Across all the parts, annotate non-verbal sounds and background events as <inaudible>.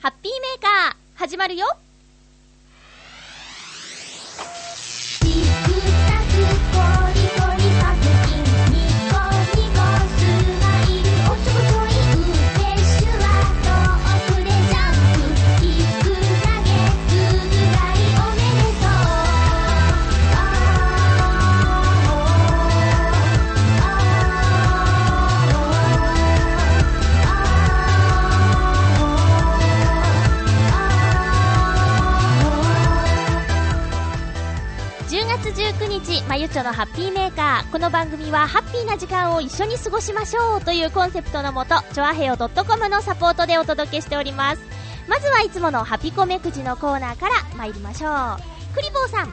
ハッピーメーカー、始まるよ。まゆちょのハッピーメーカー。この番組はハッピーな時間を一緒に過ごしましょうというコンセプトのもと、ちょあへよ .com のサポートでお届けしております。まずはいつものハピコメくじのコーナーから参りましょう。クリボーさん。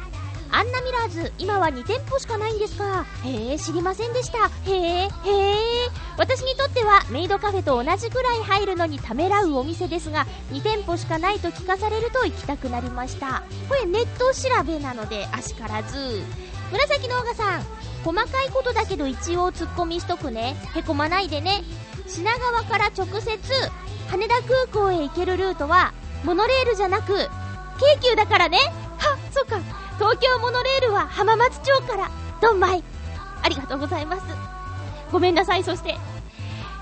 アンナミラーズ、今は2店舗しかないんですか？へえ、知りませんでした。へえ、へえ。私にとってはメイドカフェと同じくらい入るのにためらうお店ですが、2店舗しかないと聞かされると行きたくなりました。これネット調べなので、あしからず。紫のオガさん、細かいことだけど一応ツッコミしとくね。へこまないでね。品川から直接、羽田空港へ行けるルートは、モノレールじゃなく、京急だからね。は、そっか。東京モノレールは浜松町から、ドンマイ。ありがとうございます。ごめんなさい、そして。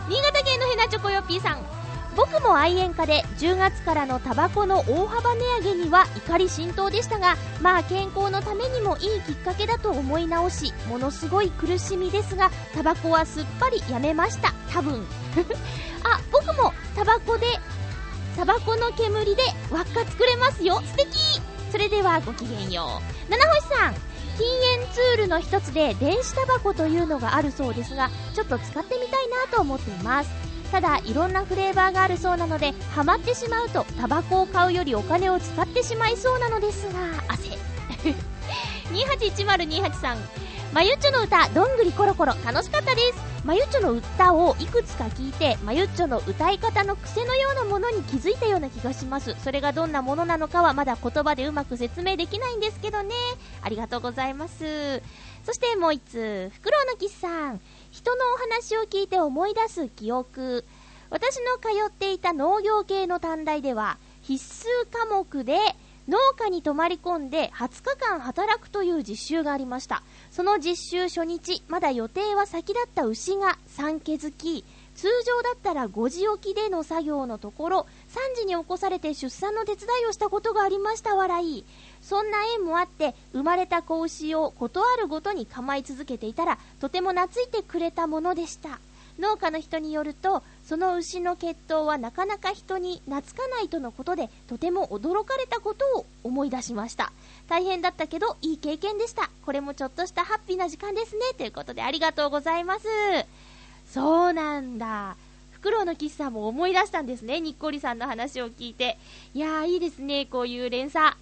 新潟県のヘナチョコヨッピーさん。僕も愛煙家で10月からのタバコの大幅値上げには怒り心頭でしたがまあ健康のためにもいいきっかけだと思い直しものすごい苦しみですがタバコはすっぱりやめました。多分。<laughs> あ僕もタバコでタバコの煙で輪っか作れますよ。素敵。それではごきげんよう。七星さん。禁煙ツールの一つで電子タバコというのがあるそうですがちょっと使ってみたいなと思っています。ただいろんなフレーバーがあるそうなのでハマってしまうとタバコを買うよりお金を使ってしまいそうなのですが汗。<laughs> 281028さん。まゆっちょの歌どんぐりころころ楽しかったです。まゆっちょの歌をいくつか聞いてまゆっちょの歌い方の癖のようなものに気づいたような気がします。それがどんなものなのかはまだ言葉でうまく説明できないんですけどね。ありがとうございます。そしてもう一つフクロウのキスさん人のお話を聞いて思い出す記憶。私の通っていた農業系の短大では必須科目で農家に泊まり込んで20日間働くという実習がありました。その実習初日まだ予定は先だった牛が産気づき通常だったら5時起きでの作業のところ3時に起こされて出産の手伝いをしたことがありました笑い。そんな縁もあって生まれた子牛を断るごとに構い続けていたらとても懐いてくれたものでした。農家の人によるとその牛の血統はなかなか人に懐かないとのことでとても驚かれたことを思い出しました。大変だったけどいい経験でした。これもちょっとしたハッピーな時間ですね。ということでありがとうございます。そうなんだ。フクロウのキスさんも思い出したんですね。にっこりさんの話を聞いて。いやーいいですね。こういう連鎖。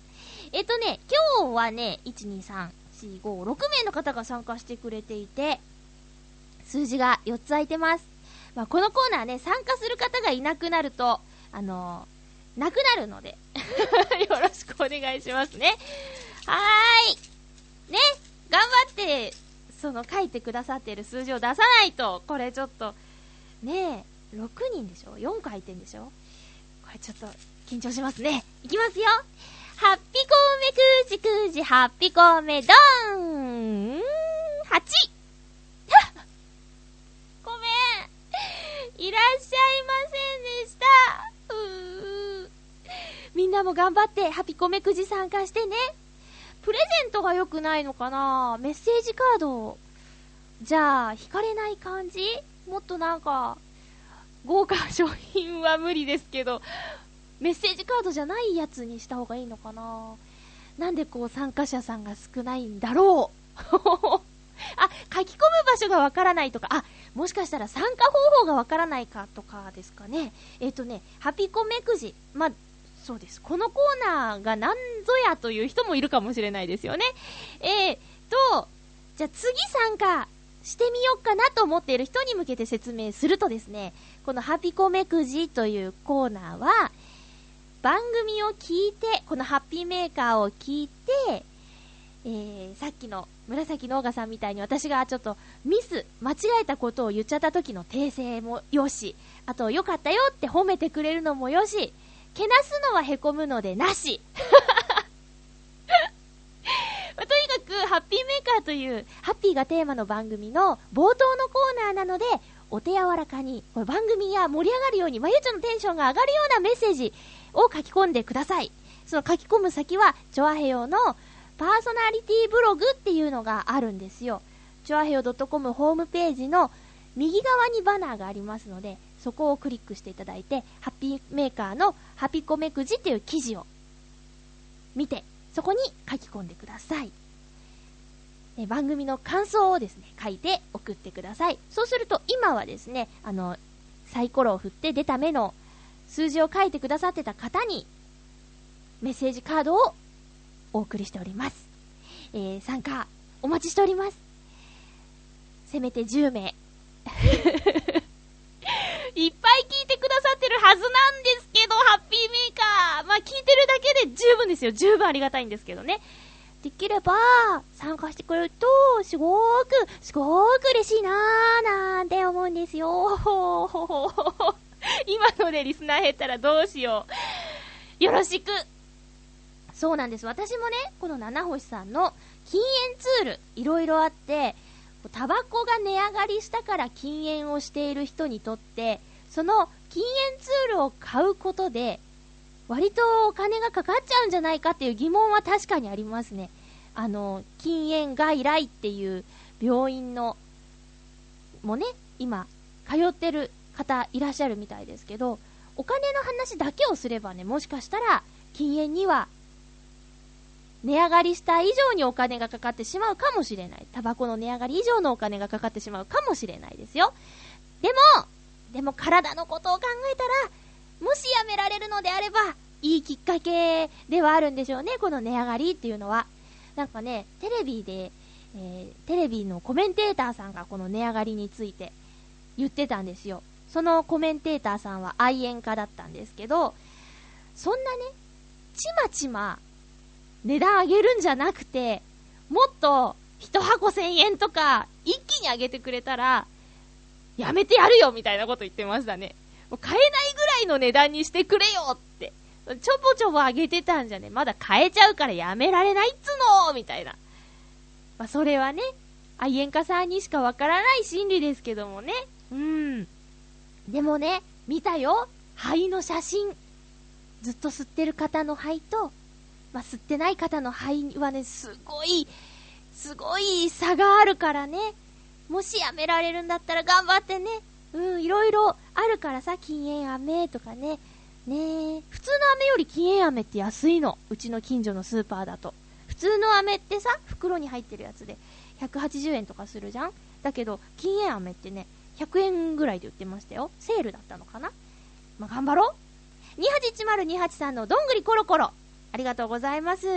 えっとね今日はね12345 6名の方が参加してくれていて数字が4つ空いてます。まあ、このコーナーね、参加する方がいなくなると、あのー、なくなるので、<laughs> よろしくお願いしますね。はーい。ね、頑張って、その書いてくださってる数字を出さないと、これちょっと、ねえ、6人でしょ ?4 回転でしょ？これちょっと、緊張しますね。いきますよハッピコーメくじくじ、ハッピコーメドーン !8! ごめん。いらっしゃいませんでした。うー。みんなも頑張ってハッピコメくじ参加してね。プレゼントが良くないのかな？メッセージカード。じゃあ引かれない感じ？もっとなんか豪華商品は無理ですけど。メッセージカードじゃないやつにした方がいいのかななんでこう参加者さんが少ないんだろう <laughs> あ、書き込む場所がわからないとか、あ、もしかしたら参加方法がわからないかとかですかね。えっ、とね、ハピコメくじ。ま、そうです。このコーナーが何ぞやという人もいるかもしれないですよね。えー、と、じゃあ次参加してみようかなと思っている人に向けて説明するとですね、このハピコメくじというコーナーは、番組を聞いて、このハッピーメーカーを聞いて、えー、さっきの紫のオガさんみたいに私がちょっとミス、間違えたことを言っちゃった時の訂正もよし、あと良かったよって褒めてくれるのもよし、けなすのはへこむのでなし。<laughs> とにかく、ハッピーメーカーという、ハッピーがテーマの番組の冒頭のコーナーなので、お手柔らかに、これ番組が盛り上がるように、まゆちょのテンションが上がるようなメッセージを書き込んでください。その書き込む先は、チョアヘヨのパーソナリティブログっていうのがあるんですよ。チョアヘヨ .com ホームページの右側にバナーがありますので、そこをクリックしていただいて、ハッピーメーカーのハピコメくじっていう記事を見て、そこに書き込んでください。え番組の感想をですね、書いて送ってください。そうすると、今はですね、あの、サイコロを振って出た目の数字を書いてくださってた方に、メッセージカードをお送りしております。えー、参加、お待ちしております。せめて10名。<laughs> いっぱい聞いてくださってるはずなんですけど、ハッピーメーカー。まあ、聞いてるだけで十分ですよ。十分ありがたいんですけどね。できれば、参加してくれると、すごーく、すごーく嬉しいなーなんて思うんですよ。<laughs> 今のでリスナー減ったらどうしよう。よろしく。そうなんです。私もね、この七星さんの禁煙ツール、いろいろあって、タバコが値上がりしたから禁煙をしている人にとって、その禁煙ツールを買うことで、割とお金がかかっちゃうんじゃないかっていう疑問は確かにありますね。あの、禁煙外来っていう病院の、もね、今、通ってる方いらっしゃるみたいですけど、お金の話だけをすればね、もしかしたら禁煙には値上がりした以上にお金がかかってしまうかもしれない。タバコの値上がり以上のお金がかかってしまうかもしれないですよ。でも、でも体のことを考えたら、もしやめられるのであれば、いいきっかけではあるんでしょうね、この値上がりっていうのは。なんかね、テレビで、えー、テレビのコメンテーターさんがこの値上がりについて言ってたんですよ。そのコメンテーターさんは愛煙家だったんですけど、そんなね、ちまちま値段上げるんじゃなくて、もっと一箱千円とか一気に上げてくれたら、やめてやるよみたいなこと言ってましたね。もう買えないぐらいの値段にしてくれよって。ちょぼちょぼ上げてたんじゃね、まだ買えちゃうからやめられないっつのみたいな。まあ、それはね、愛煙家さんにしかわからない心理ですけどもね。うん。でもね、見たよ。肺の写真。ずっと吸ってる方の肺と、まあ、吸ってない方の肺はね、すごい、すごい差があるからね。もしやめられるんだったら頑張ってね。うん、いろいろあるからさ、禁煙飴とかね。ねえ、普通の飴より禁煙飴って安いの。うちの近所のスーパーだと。普通の飴ってさ、袋に入ってるやつで180円とかするじゃんだけど、禁煙飴ってね、100円ぐらいで売ってましたよ。セールだったのかな？まあ、頑張ろう !281028 さんのどんぐりコロコロ。ありがとうございます。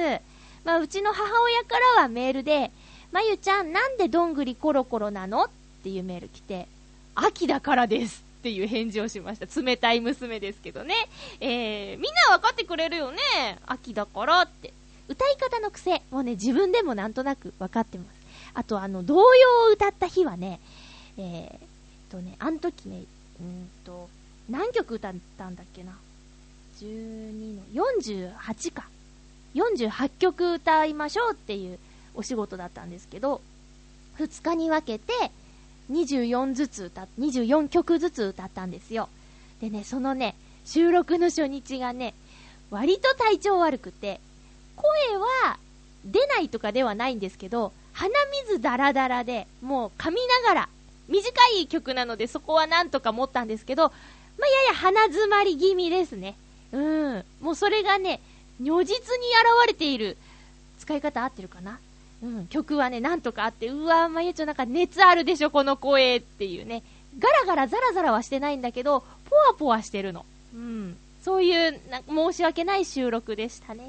まあ、うちの母親からはメールで、まゆちゃん、なんでどんぐりコロコロなの？っていうメール来て、秋だからですっていう返事をしました。冷たい娘ですけどね。えー、みんなわかってくれるよね？秋だからって。歌い方の癖もね、自分でもなんとなくわかってます。あと、あの、童謡を歌った日はね、えー、とね、あの時ね、うんと、何曲歌ったんだっけな？12の、48か。48曲歌いましょうっていうお仕事だったんですけど、2日に分けて、24ずつ歌、24曲ずつ歌ったんですよ。でね、そのね、収録の初日がね、割と体調悪くて、声は出ないとかではないんですけど、鼻水ダラダラで、もう噛みながら、短い曲なのでそこはなんとか持ったんですけど、まあ、やや鼻詰まり気味ですね。うん。もうそれがね、如実に現れている使い方合ってるかな？うん。曲はね、なんとかあって、うわまゆちょなんか熱あるでしょ、この声っていうね。ガラガラザラザラはしてないんだけど、ポワポワしてるの。うん。そういう、な申し訳ない収録でしたね。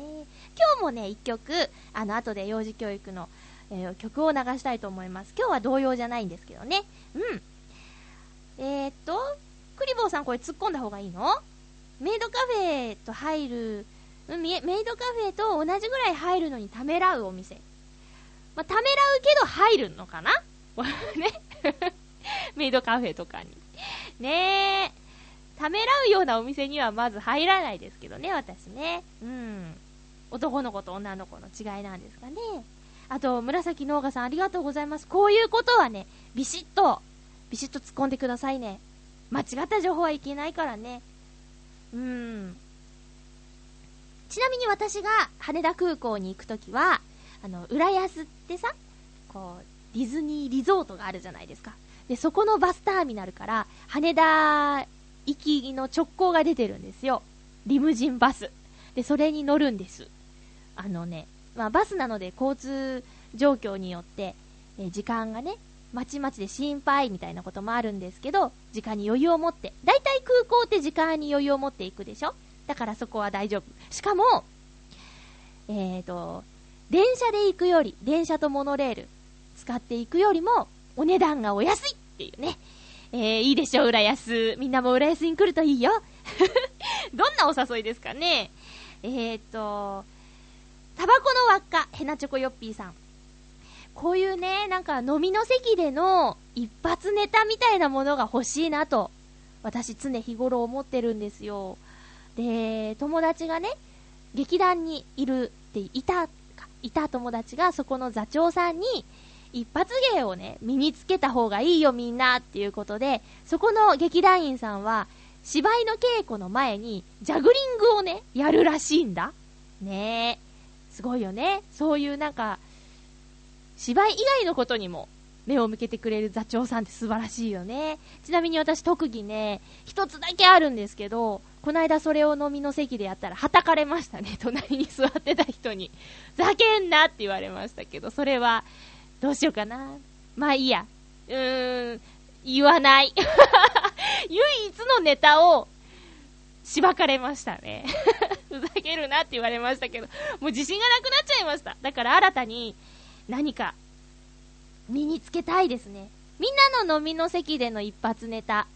今日もね、一曲、あの、後で幼児教育の、えー曲を流したいと思います。今日は同様じゃないんですけどね。うん。えー、っと、クリボーさんこれ突っ込んだ方がいいの？メイドカフェと入る、メイドカフェと同じぐらい入るのにためらうお店。まあ、ためらうけど入るのかな？<laughs> ね。<laughs> メイドカフェとかに。ねえ。ためらうようなお店にはまず入らないですけどね、私ね。うん。男の子と女の子の違いなんですかね。あと、紫農家さんありがとうございます。こういうことはね、ビシッと、ビシッと突っ込んでくださいね。間違った情報はいけないからね。うん。ちなみに私が羽田空港に行くときは、あの、浦安ってさ、こう、ディズニーリゾートがあるじゃないですか。で、そこのバスターミナルから、羽田行きの直行が出てるんですよ。リムジンバス。で、それに乗るんです。あのね、まあ、バスなので交通状況によって、え時間がね、まちまちで心配みたいなこともあるんですけど、時間に余裕を持って、だいたい空港って時間に余裕を持っていくでしょ？だからそこは大丈夫。しかも、えーと、電車で行くより、電車とモノレール使っていくよりも、お値段がお安いっていうね。えー、いいでしょ、浦安。みんなも浦安に来るといいよ。<laughs> どんなお誘いですかね？えーと、タバコの輪っか、ヘナチョコヨッピーさん。こういうね、なんか飲みの席での一発ネタみたいなものが欲しいなと、私常日頃思ってるんですよ。で、友達がね、劇団にいるっていた、いた友達がそこの座長さんに、一発芸をね、身につけた方がいいよみんなっていうことで、そこの劇団員さんは、芝居の稽古の前に、ジャグリングをね、やるらしいんだ。ねえ。すごいよね。そういうなんか、芝居以外のことにも目を向けてくれる座長さんって素晴らしいよね。ちなみに私特技ね、一つだけあるんですけど、この間それを飲みの席でやったら、はたかれましたね。<laughs> 隣に座ってた人に。ざけんなって言われましたけど、それは、どうしようかな。まあいいや。うーん、言わない。<laughs> 唯一のネタを、しばかれましたね。ふざけるなって言われましたけど、もう自信がなくなっちゃいました。だから新たに、何か、身につけたいですね。みんなの飲みの席での一発ネタ。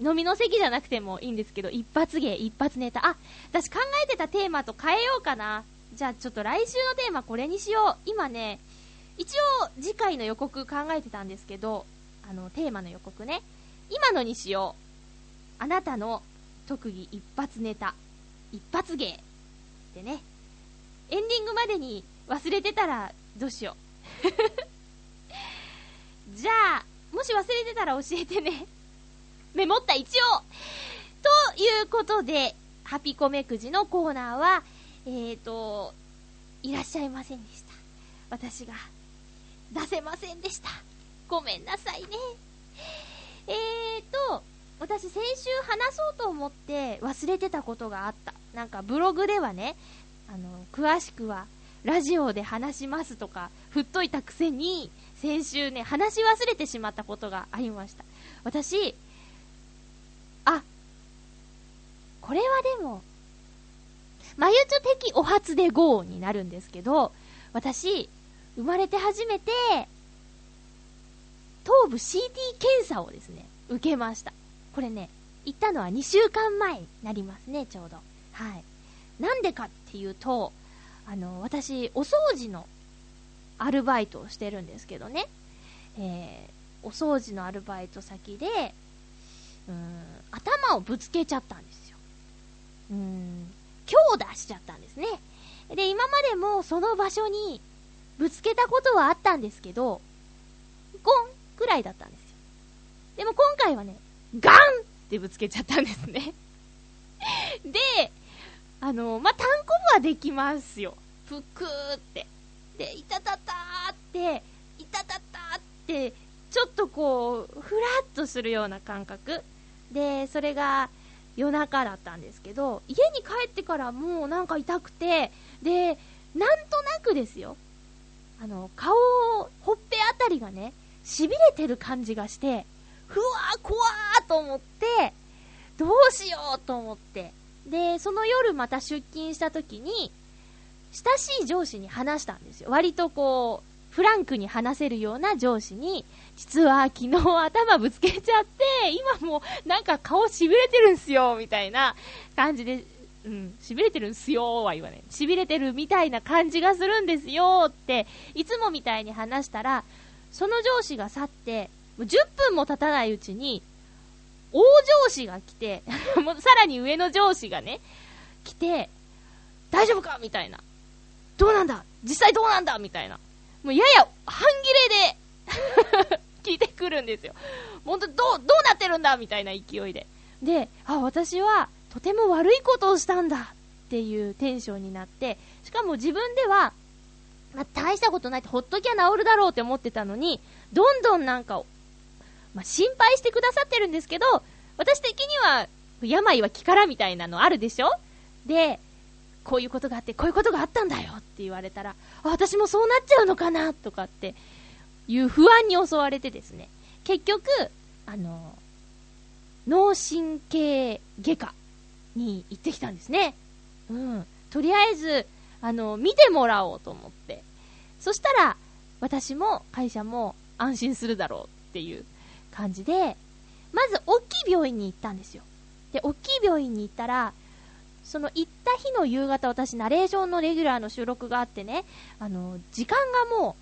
飲みの席じゃなくてもいいんですけど、一発芸、一発ネタ。あ、私考えてたテーマと変えようかな。じゃあちょっと来週のテーマこれにしよう。今ね、一応次回の予告考えてたんですけど、あの、テーマの予告ね。今のにしよう。あなたの特技一発ネタ。一発芸。でね。エンディングまでに忘れてたらどうしよう。<laughs> じゃあ、もし忘れてたら教えてね。メモった一応ということで、ハピコメくじのコーナーは、えーと、いらっしゃいませんでした。私が出せませんでした。ごめんなさいね。えーと、私先週話そうと思って忘れてたことがあった。なんかブログではね、あの、詳しくはラジオで話しますとか、振っといたくせに、先週ね、話し忘れてしまったことがありました。私、あ、これはでも、まゆちょ的お初で GO になるんですけど、私、生まれて初めて、頭部 CT 検査をですね、受けました。これね、行ったのは2週間前になりますね、ちょうど。はい。なんでかっていうと、あの、私、お掃除のアルバイトをしてるんですけどね、えー、お掃除のアルバイト先で、うん、頭をぶつけちゃったんですよ。うーん、強打しちゃったんですね。で、今までもその場所にぶつけたことはあったんですけど、ゴンくらいだったんですよ。でも今回はね、ガンってぶつけちゃったんですね。<laughs> で、あの、まあ、単コブはできますよ。ぷくーって。で、いたたたーって、いたたたーって、ちょっとこう、ふらっとするような感覚。で、それが夜中だったんですけど、家に帰ってからもうなんか痛くて、で、なんとなくですよ。あの、顔、ほっぺあたりがね、痺れてる感じがして、ふわー、怖ーと思って、どうしようと思って。で、その夜また出勤した時に、親しい上司に話したんですよ。割とこう、フランクに話せるような上司に、実は昨日頭ぶつけちゃって、今もなんか顔痺れてるんすよ、みたいな感じで、うん、痺れてるんすよは言わない。痺れてるみたいな感じがするんですよって、いつもみたいに話したら、その上司が去って、10分も経たないうちに、大上司が来て、<laughs> もうさらに上の上司がね、来て、大丈夫かみたいな。どうなんだ？実際どうなんだ？みたいな。もうやや半切れで <laughs> 聞いてくるんですよ。本当どう、どうなってるんだ？みたいな勢いで。で、あ、私はとても悪いことをしたんだっていうテンションになって、しかも自分では、まあ、大したことないってほっときゃ治るだろうって思ってたのに、どんどんなんか、まあ、心配してくださってるんですけど、私的には、病は気からみたいなのあるでしょ？で、こういうことがあって、こういうことがあったんだよって言われたら、私もそうなっちゃうのかなとかっていう不安に襲われてですね、結局、あの、脳神経外科に行ってきたんですね。うん。とりあえず、あの、見てもらおうと思って。そしたら、私も会社も安心するだろうっていう感じで、まず、大きい病院に行ったんですよ。で、大きい病院に行ったら、その行った日の夕方、私、ナレーションのレギュラーの収録があってね、あの、時間がも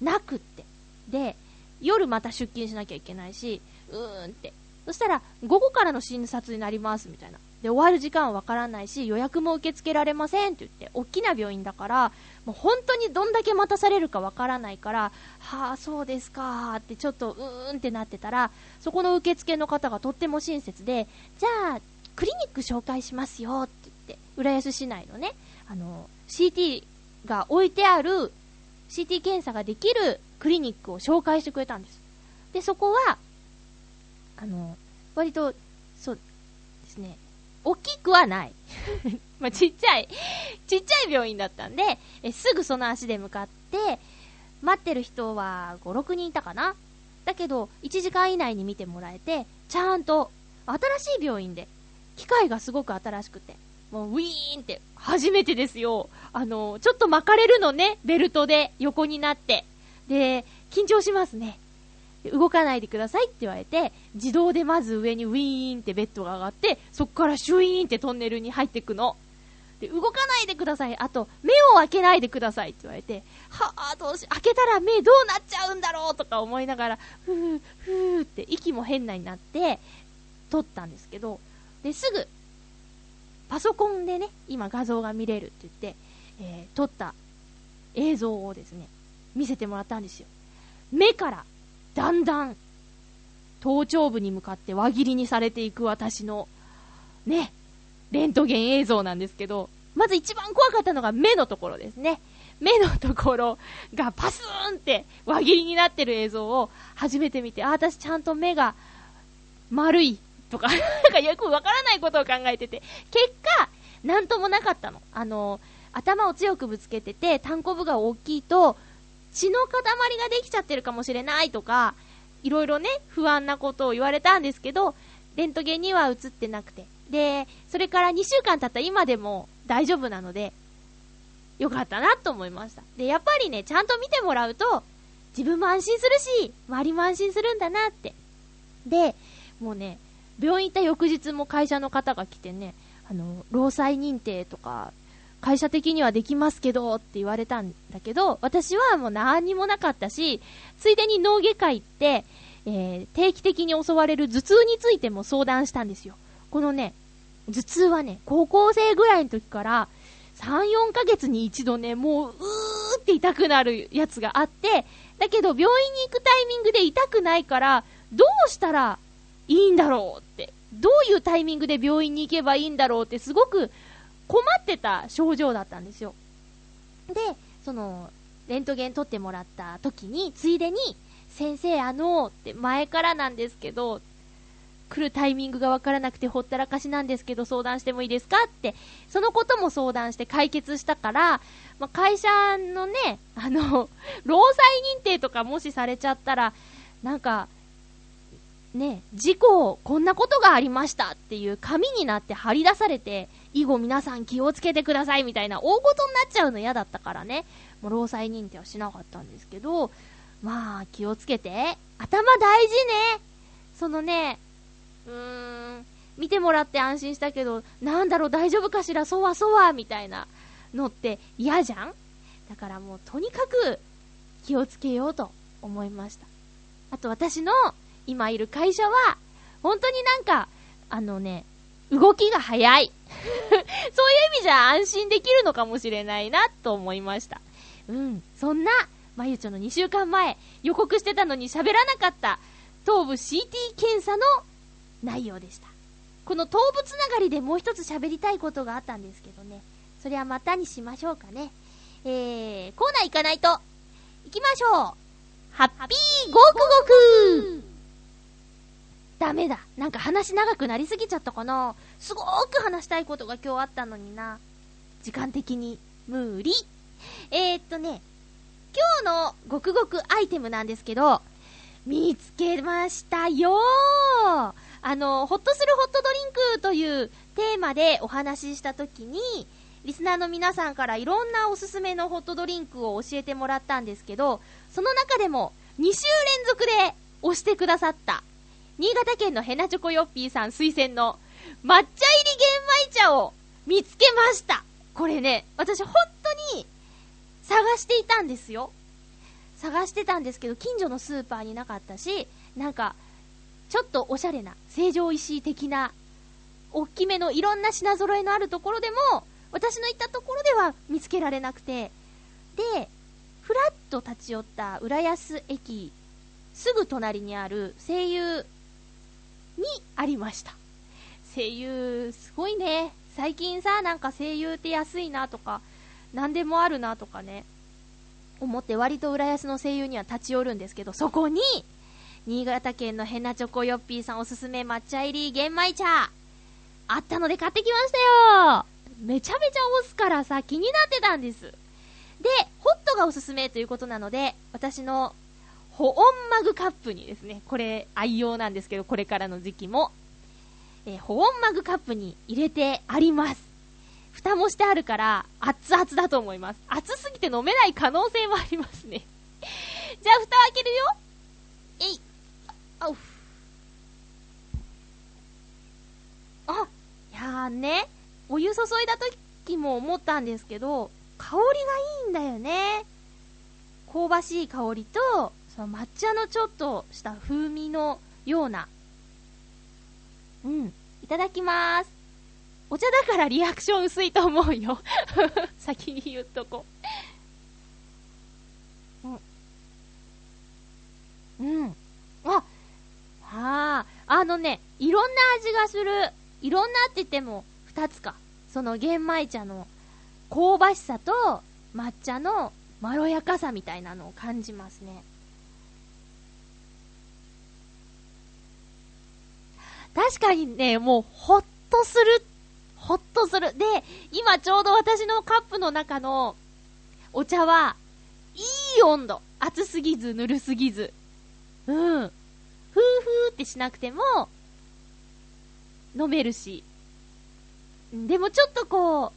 う、なくって。で、夜また出勤しなきゃいけないし、うーんって。そしたら、午後からの診察になります、みたいな。で、終わる時間はわからないし、予約も受け付けられませんって言って、大きな病院だから、もう本当にどんだけ待たされるかわからないから、はあ、そうですかってちょっとうーんってなってたら、そこの受付の方がとっても親切で、じゃあ、クリニック紹介しますよって言って、浦安市内のね、あの、CT が置いてある、CT 検査ができるクリニックを紹介してくれたんです。で、そこは、あの、割と、そうですね、大きくはない。まあ、ちっちゃい、ちっちゃい病院だったんで、えすぐその足で向かって、待ってる人は5、6人いたかな？だけど、1時間以内に見てもらえて、ちゃんと、新しい病院で、機械がすごく新しくて、もうウィーンって、初めてですよ。あの、ちょっと巻かれるのね、ベルトで横になって。で、緊張しますね。動かないでくださいって言われて、自動でまず上にウィーンってベッドが上がって、そこからシュイーンってトンネルに入っていくの。で、動かないでください。あと、目を開けないでくださいって言われて、はぁ、どうし、開けたら目どうなっちゃうんだろうとか思いながら、ふー、ふーって息も変なになって、撮ったんですけど、で、すぐ、パソコンでね、今画像が見れるって言って、えー、撮った映像をですね、見せてもらったんですよ。目からだんだん、頭頂部に向かって輪切りにされていく私の、ね、レントゲン映像なんですけど、まず一番怖かったのが目のところですね。目のところがパスーンって輪切りになってる映像を初めて見て、あ、私ちゃんと目が丸いとか <laughs> なんかよくわからないことを考えてて、結果、なんともなかったの。あの、頭を強くぶつけてて、単行部が大きいと、血の塊ができちゃってるかもしれないとか、いろいろね、不安なことを言われたんですけど、レントゲンには映ってなくて。で、それから2週間経った今でも大丈夫なので、よかったなと思いました。で、やっぱりね、ちゃんと見てもらうと、自分も安心するし、周りも安心するんだなって。で、もうね、病院行った翌日も会社の方が来てね、あの、労災認定とか、会社的にはできますけどって言われたんだけど、私はもう何にもなかったし、ついでに脳外科行って、えー、定期的に襲われる頭痛についても相談したんですよ。このね、頭痛はね、高校生ぐらいの時から、3、4ヶ月に一度ね、もう、うーって痛くなるやつがあって、だけど病院に行くタイミングで痛くないから、どうしたらいいんだろうって、どういうタイミングで病院に行けばいいんだろうってすごく困ってた症状だったんですよ。で、その、レントゲン取ってもらった時に、ついでに、先生、あの、って前からなんですけど、来るタイミングがわからなくてほったらかしなんですけど相談してもいいですか？って、そのことも相談して解決したから、まあ、会社のね、<laughs> あの、労災認定とかもしされちゃったら、なんか、ね、事故、こんなことがありましたっていう紙になって貼り出されて、以後皆さん気をつけてくださいみたいな大事になっちゃうの嫌だったからね、もう労災認定はしなかったんですけど、まあ気をつけて。頭大事ね。そのね、うーん、見てもらって安心したけど、なんだろう大丈夫かしら？そわそわみたいなのって嫌じゃん？だからもうとにかく気をつけようと思いました。あと私の今いる会社は、本当になんか、あのね、動きが早い。<laughs> そういう意味じゃ安心できるのかもしれないな、と思いました。うん。そんな、まゆちょの2週間前、予告してたのに喋らなかった、頭部 CT 検査の内容でした。この頭部つながりでもう一つ喋りたいことがあったんですけどね。それはまたにしましょうかね。えー、コーナー行かないと。行きましょう。ハッピーごくごくダメだ。なんか話長くなりすぎちゃったかな。すごーく話したいことが今日あったのにな。時間的に無理。えー、っとね、今日のごくごくアイテムなんですけど、見つけましたよーあの、ホッとするホットドリンクというテーマでお話ししたときに、リスナーの皆さんからいろんなおすすめのホットドリンクを教えてもらったんですけど、その中でも2週連続で押してくださった、新潟県のヘナチョコヨッピーさん推薦の抹茶入り玄米茶を見つけましたこれね、私本当に探していたんですよ。探してたんですけど、近所のスーパーになかったし、なんか、ちょっとおしゃれな、成城石井的な、大きめのいろんな品揃えのあるところでも、私の行ったところでは見つけられなくて、で、ふらっと立ち寄った浦安駅、すぐ隣にある声優にありました。声優、すごいね。最近さ、なんか声優って安いなとか、何でもあるなとかね、思って割と浦安の声優には立ち寄るんですけど、そこに、新潟県のヘナチョコヨッピーさんおすすめ抹茶入り玄米茶、あったので買ってきましたよめちゃめちゃ押すからさ、気になってたんです。で、ホットがおすすめということなので、私の保温マグカップにですね、これ愛用なんですけど、これからの時期も、えー保温マグカップに入れてあります。蓋もしてあるから、熱々だと思います。熱すぎて飲めない可能性もありますね。じゃあ、蓋を開けるよ。えい。あう。あ、いやーね、お湯注いだ時も思ったんですけど、香りがいいんだよね。香ばしい香りと、その抹茶のちょっとした風味のような。うん。いただきます。お茶だからリアクション薄いと思うよ。<laughs> 先に言っとこう。うん。うん。あ、はあ、のね、いろんな味がする。いろんなって言っても、二つか。その玄米茶の香ばしさと抹茶のまろやかさみたいなのを感じますね。確かにね、もう、ほっとする。ほっとする。で、今ちょうど私のカップの中のお茶は、いい温度。熱すぎず、ぬるすぎず。うん。ふーふーってしなくても、飲めるし。でもちょっとこ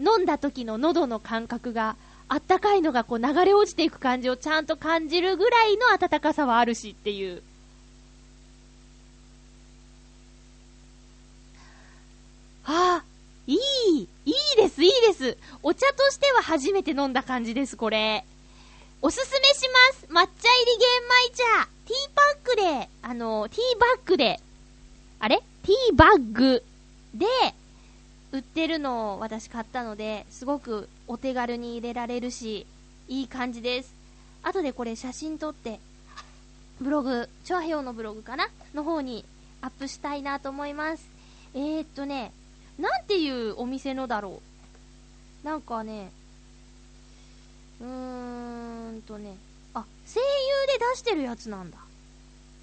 う、飲んだ時の喉の感覚が、あったかいのがこう流れ落ちていく感じをちゃんと感じるぐらいの温かさはあるしっていう。ああ、いい、いいです、いいです。お茶としては初めて飲んだ感じです、これ。おすすめします。抹茶入り玄米茶。ティーパックで、あの、ティーバッグで、あれ？ティーバッグで、売ってるのを私買ったので、すごくお手軽に入れられるし、いい感じです。後でこれ写真撮って、ブログ、チョアヘヨのブログかな？の方にアップしたいなと思います。えー、っとね、なんていうお店のだろう？なんかね、うーんとね、あ、声優で出してるやつなんだ。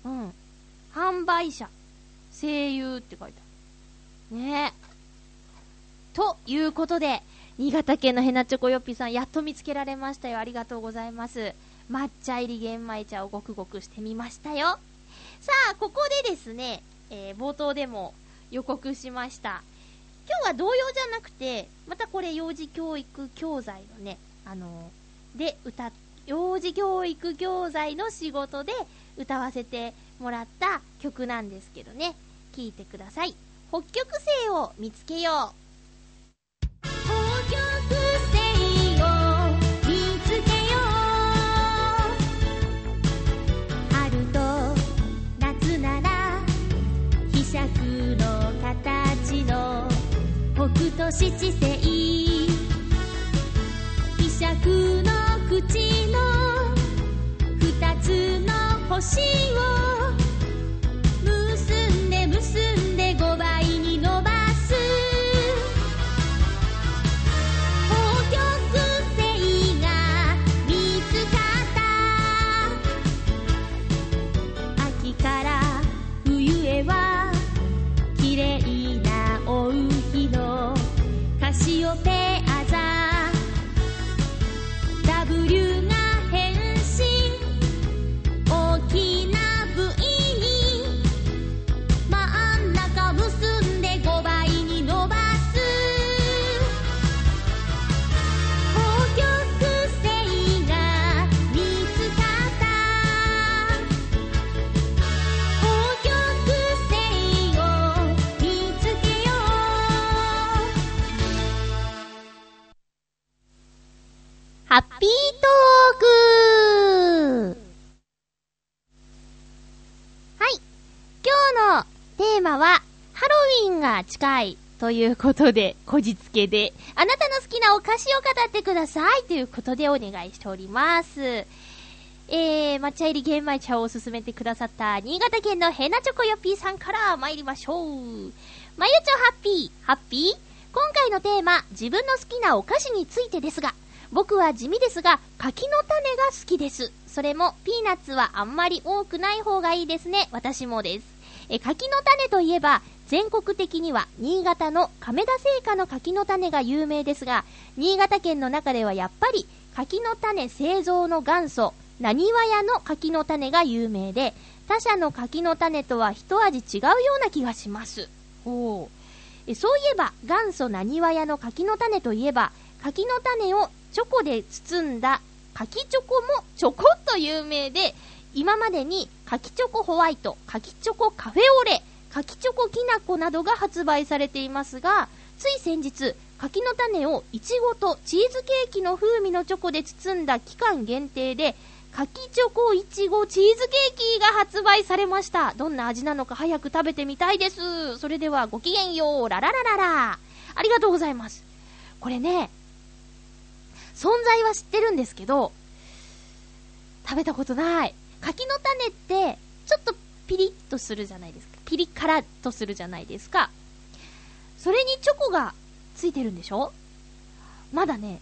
うん。販売者、声優って書いてある。ねえ。ということで、新潟県のヘナチョコヨッピさん、やっと見つけられましたよ。ありがとうございます。抹茶入り玄米茶をごくごくしてみましたよ。さあ、ここでですね、えー冒頭でも予告しました。今日は童謡じゃなくて、またこれ幼児教育教材のね、あのーで歌幼児教育教材の仕事で歌わせてもらった曲なんですけどね。聞いてください。北極星を見つけよう。北斗七星希釈の口の二つの星をマは、ハロウィンが近いということで、こじつけで、あなたの好きなお菓子を語ってくださいということでお願いしております。えー、抹茶入り玄米茶を勧めてくださった新潟県のヘナチョコヨッピーさんから参りましょう。まゆちょハッピー、ハッピー今回のテーマ、自分の好きなお菓子についてですが、僕は地味ですが、柿の種が好きです。それも、ピーナッツはあんまり多くない方がいいですね。私もです。え、柿の種といえば、全国的には、新潟の亀田製菓の柿の種が有名ですが、新潟県の中ではやっぱり、柿の種製造の元祖、なにわ屋の柿の種が有名で、他社の柿の種とは一味違うような気がします。おーえそういえば、元祖なにわ屋の柿の種といえば、柿の種をチョコで包んだ柿チョコもチョコっと有名で、今までに柿チョコホワイト、柿チョコカフェオレ、柿チョコきな粉などが発売されていますが、つい先日、柿の種をいちごとチーズケーキの風味のチョコで包んだ期間限定で、柿チョコいちごチーズケーキが発売されました。どんな味なのか早く食べてみたいです。それではごきげんよう、ラララララ。ありがとうございます。これね、存在は知ってるんですけど、食べたことない。柿の種って、ちょっとピリッとするじゃないですか。ピリ辛とするじゃないですか。それにチョコがついてるんでしょ？まだね、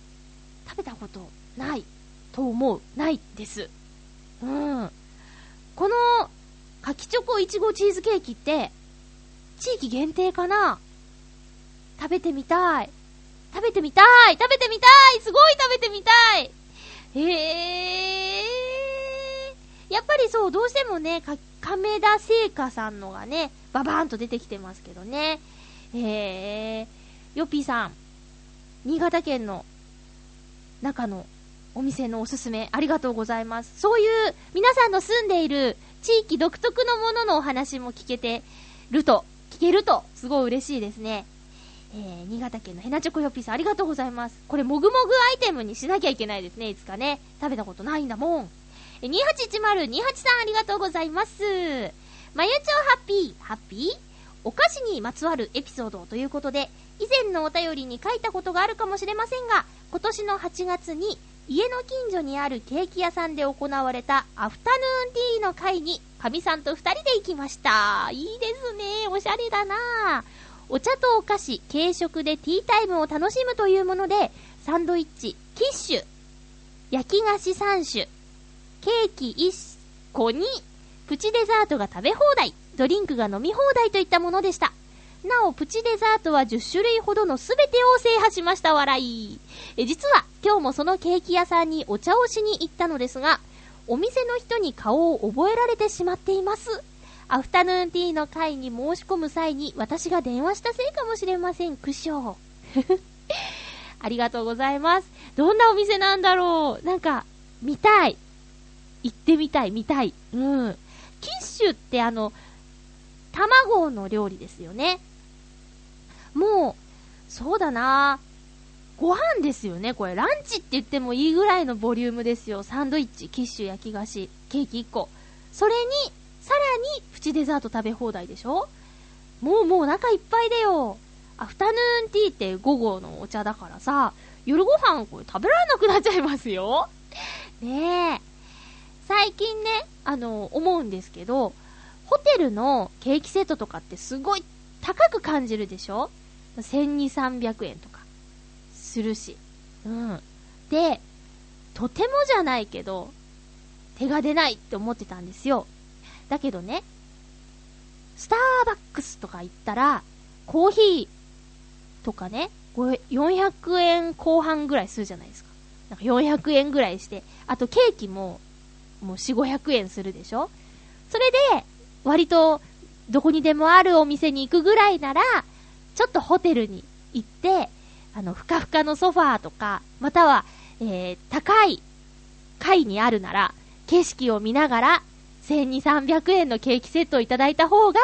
食べたことないと思う。ないです。うん。この、柿チョコいちごチーズケーキって、地域限定かな？食べてみたい。食べてみたい食べてみたいすごい食べてみたいへえー。やっぱりそう、どうしてもね、亀田製菓さんのがね、ババーンと出てきてますけどね。えー。よっぴーさん、新潟県の中のお店のおすすめありがとうございます。そういう皆さんの住んでいる地域独特のもののお話も聞けてると、聞けると、すごい嬉しいですね。えー、新潟県のヘナチョコヨッピーさんありがとうございます。これもぐもぐアイテムにしなきゃいけないですね、いつかね。食べたことないんだもん。え、281028さんありがとうございます。まゆちょハッピー、ハッピー？お菓子にまつわるエピソードということで、以前のお便りに書いたことがあるかもしれませんが、今年の8月に家の近所にあるケーキ屋さんで行われたアフタヌーンティーの会に、かみさんと二人で行きました。いいですね。おしゃれだなお茶とお菓子、軽食でティータイムを楽しむというもので、サンドイッチ、キッシュ、焼き菓子3種、ケーキ1個に、プチデザートが食べ放題、ドリンクが飲み放題といったものでした。なお、プチデザートは10種類ほどのすべてを制覇しました笑い。え、実は、今日もそのケーキ屋さんにお茶をしに行ったのですが、お店の人に顔を覚えられてしまっています。アフタヌーンティーの会に申し込む際に私が電話したせいかもしれません。苦笑。<laughs> ありがとうございます。どんなお店なんだろうなんか、見たい。行ってみたい、見たい。うん。キッシュってあの、卵の料理ですよね。もう、そうだなご飯ですよね、これ。ランチって言ってもいいぐらいのボリュームですよ。サンドイッチ、キッシュ、焼き菓子、ケーキ1個。それに、さらに、プチデザート食べ放題でしょ？もうもうお腹いっぱいだよ。アフタヌーンティーって午後のお茶だからさ、夜ご飯これ食べられなくなっちゃいますよ。ねえ。最近ね、あの、思うんですけど、ホテルのケーキセットとかってすごい高く感じるでしょ ?1200、300円とかするし。うん。で、とてもじゃないけど、手が出ないって思ってたんですよ。だけどね、スターバックスとか行ったら、コーヒーとかね、400円後半ぐらいするじゃないですか。なんか400円ぐらいして、あとケーキも、もう4、500円するでしょ？それで、割と、どこにでもあるお店に行くぐらいなら、ちょっとホテルに行って、あの、ふかふかのソファーとか、または、えー、高い階にあるなら、景色を見ながら、1200、300円のケーキセットをいただいた方が、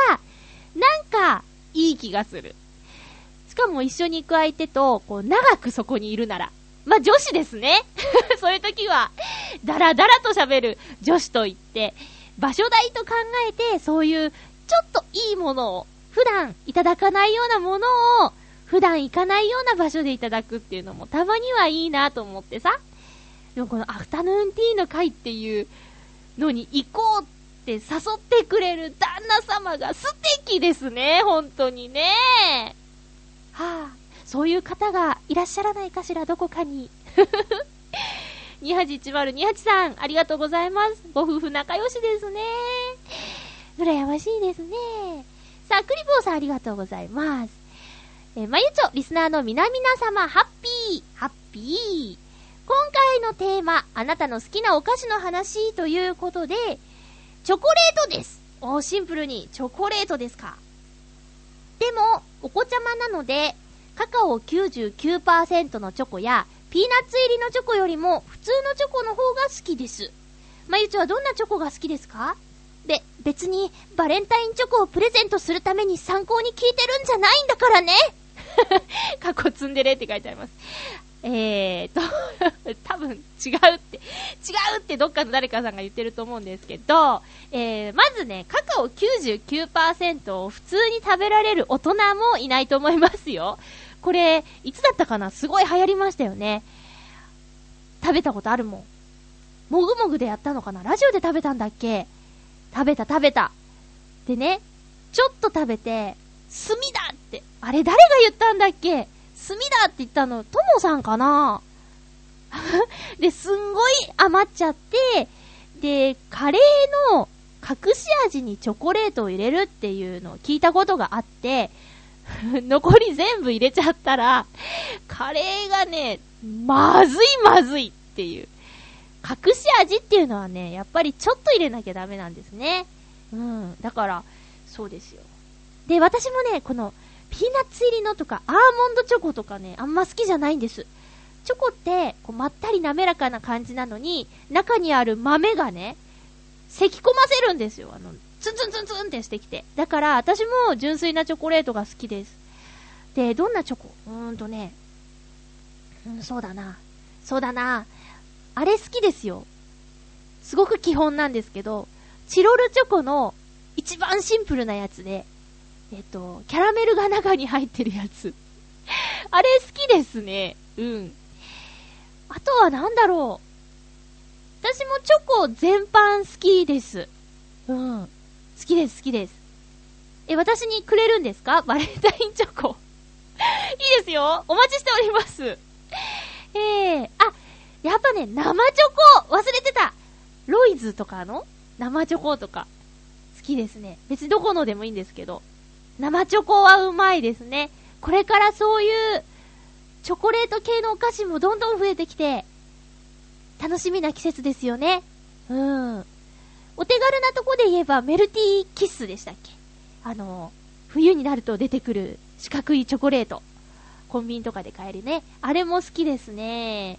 なんか、いい気がする。しかも一緒に行く相手と、こう、長くそこにいるなら。まあ、女子ですね。<laughs> そういう時は、だらだらと喋る女子と言って、場所代と考えて、そういう、ちょっといいものを、普段いただかないようなものを、普段行かないような場所でいただくっていうのもたまにはいいなと思ってさ。でもこのアフタヌーンティーの会っていうのに行こうって誘ってくれる旦那様が素敵ですね、本当にね。はあ、そういう方がいらっしゃらないかしら、どこかに。<laughs> 281028さん、ありがとうございます。ご夫婦仲良しですね。羨ましいですね。さあ、クリボーさんありがとうございます。えーまゆちょ、リスナーの皆々様、ハッピー、ハッピー。今回のテーマ、あなたの好きなお菓子の話ということで、チョコレートです。おシンプルに、チョコレートですか。でも、お子ちゃまなので、カカオ99%のチョコや、ピーナッツ入りのチョコよりも、普通のチョコの方が好きです。まゆちはどんなチョコが好きですか？で、別に、バレンタインチョコをプレゼントするために参考に聞いてるんじゃないんだからね <laughs> 過去ツンデレって書いてあります。えーと、<laughs> 多分違うって、違うってどっかの誰かさんが言ってると思うんですけど、えー、まずね、カカオ99%を普通に食べられる大人もいないと思いますよ。これ、いつだったかな？すごい流行りましたよね。食べたことあるもん。もぐもぐでやったのかな？ラジオで食べたんだっけ？食べた食べた。でね、ちょっと食べて、炭だって。あれ誰が言ったんだっけ？炭だって言ったの、ともさんかな？<laughs> で、すんごい余っちゃって、で、カレーの隠し味にチョコレートを入れるっていうのを聞いたことがあって、<laughs> 残り全部入れちゃったら、カレーがね、まずいまずいっていう。隠し味っていうのはね、やっぱりちょっと入れなきゃダメなんですね。うん。だから、そうですよ。で、私もね、この、ピーナッツ入りのとか、アーモンドチョコとかね、あんま好きじゃないんです。チョコって、こう、まったり滑らかな感じなのに、中にある豆がね、咳き込ませるんですよ。あの、ツンツンツンツンってしてきて。だから、私も純粋なチョコレートが好きです。で、どんなチョコ？うーんとね、うん、そうだな。そうだな。あれ好きですよ。すごく基本なんですけど、チロルチョコの一番シンプルなやつで、えっと、キャラメルが中に入ってるやつ。<laughs> あれ好きですね。うん。あとはなんだろう。私もチョコ全般好きです。うん。好きです、好きです。え、私にくれるんですか？<laughs> バレンタインチョコ。<laughs> いいですよ。お待ちしております。えー、あ、やっぱね、生チョコ忘れてたロイズとかの生チョコとか、好きですね。別にどこのでもいいんですけど。生チョコはうまいですね。これからそういう、チョコレート系のお菓子もどんどん増えてきて、楽しみな季節ですよね。うん。お手軽なとこで言えば、メルティーキッスでしたっけ？あの、冬になると出てくる四角いチョコレート。コンビニとかで買えるね。あれも好きですね。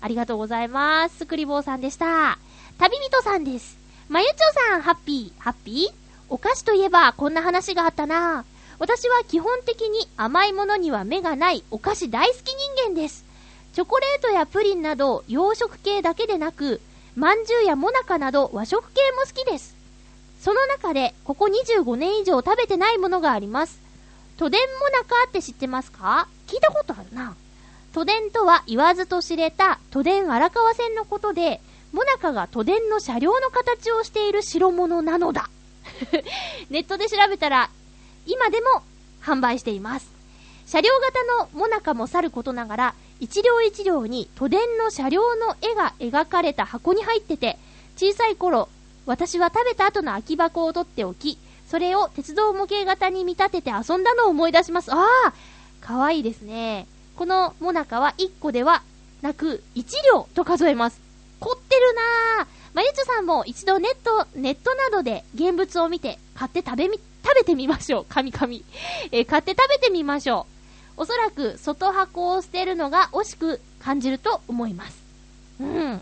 ありがとうございます。クリボーさんでした。旅人さんです。まゆちょさん、ハッピー、ハッピー？お菓子といえば、こんな話があったな私は基本的に甘いものには目がないお菓子大好き人間です。チョコレートやプリンなど洋食系だけでなく、まんじゅうやもなかなど和食系も好きです。その中で、ここ25年以上食べてないものがあります。都電もなかって知ってますか？聞いたことあるな。都電とは言わずと知れた都電荒川線のことで、もなかが都電の車両の形をしている代物なのだ。<laughs> ネットで調べたら、今でも販売しています。車両型のもなかもさることながら、一両一両に都電の車両の絵が描かれた箱に入ってて、小さい頃、私は食べた後の空き箱を取っておき、それを鉄道模型型に見立てて遊んだのを思い出します。ああかわいいですね。このもなかは1個ではなく1両と数えます。凝ってるなぁ。まゆちょさんも一度ネット、ネットなどで現物を見て買って食べみ、食べてみましょう。<laughs> 神々。えー買って食べてみましょう。おそらく外箱を捨てるのが惜しく感じると思います。うん。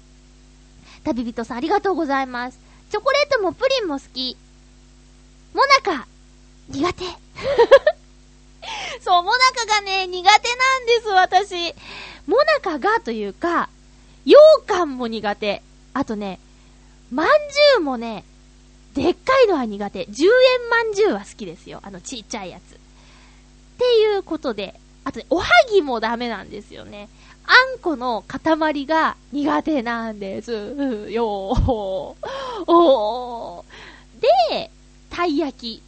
旅人さんありがとうございます。チョコレートもプリンも好き。もなか、苦手。<laughs> そう、もなかがね、苦手なんです、私。もなかがというか、羊羹も苦手。あとね、まんじゅうもね、でっかいのは苦手。10円まんじゅうは好きですよ。あのちっちゃいやつ。っていうことで、あとね、おはぎもダメなんですよね。あんこの塊が苦手なんです <laughs> よー。<laughs> おーで、たい焼き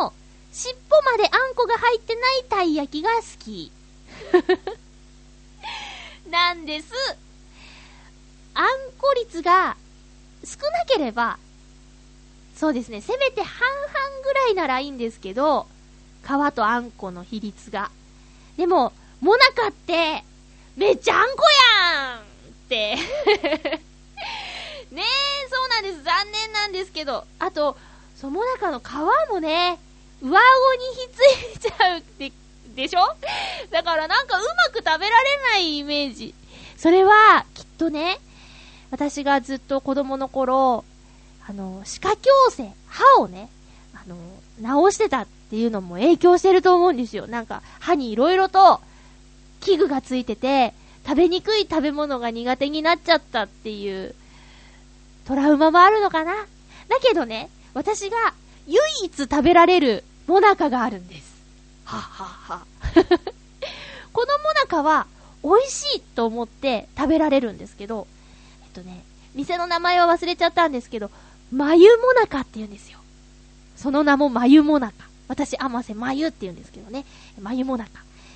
の尻尾まであんこが入ってないたい焼きが好き。<laughs> なんです。あんこ率が少なければ、そうですね、せめて半々ぐらいならいいんですけど、皮とあんこの比率が。でも、もなかって、めっちゃあんこやんって。<laughs> ねえ、そうなんです。残念なんですけど。あと、その中の皮もね、上顎にひっついちゃうって、でしょ？だからなんかうまく食べられないイメージ。それは、きっとね、私がずっと子供の頃、あの、歯科矯正、歯をね、あの、直してたっていうのも影響してると思うんですよ。なんか、歯にいろいろと器具がついてて、食べにくい食べ物が苦手になっちゃったっていう、トラウマもあるのかな？だけどね、私が唯一食べられるモナカがあるんです。はっはっは。<laughs> このモナカは美味しいと思って食べられるんですけど、とね、店の名前は忘れちゃったんですけど、眉モナカって言うんですよ。その名も眉モナカ。私、甘瀬眉って言うんですけどね。眉モナカ。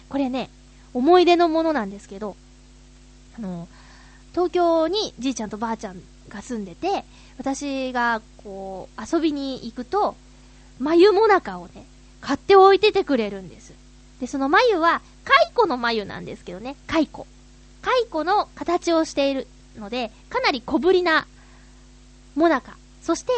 これね、思い出のものなんですけど、あの、東京にじいちゃんとばあちゃんが住んでて、私がこう、遊びに行くと、眉もなかをね、買っておいててくれるんです。で、その眉は、蚕の眉なんですけどね、蚕。蚕の形をしているので、かなり小ぶりな、もなか。そして、